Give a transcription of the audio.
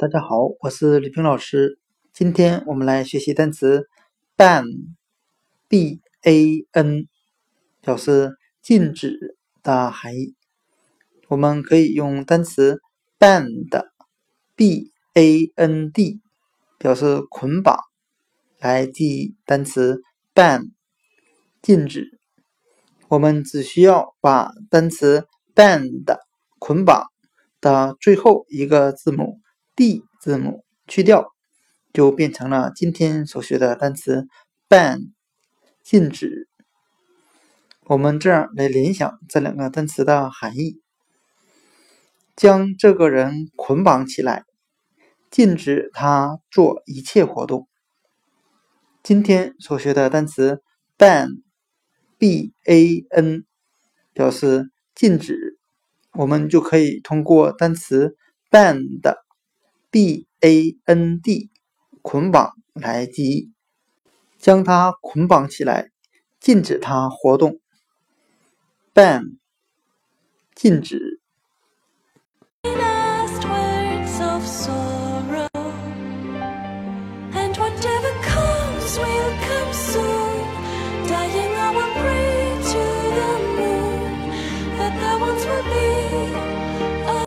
大家好，我是李平老师。今天我们来学习单词 ban，b a n，表示禁止的含义。我们可以用单词 band，b a n d，表示捆绑，来记单词 ban，禁止。我们只需要把单词 band 捆绑的最后一个字母。B 字母去掉，就变成了今天所学的单词 ban，禁止。我们这样来联想这两个单词的含义：将这个人捆绑起来，禁止他做一切活动。今天所学的单词 ban，b a n，表示禁止。我们就可以通过单词 ban 的。B a n d 捆绑来记，将它捆绑起来，禁止它活动。ban 禁止。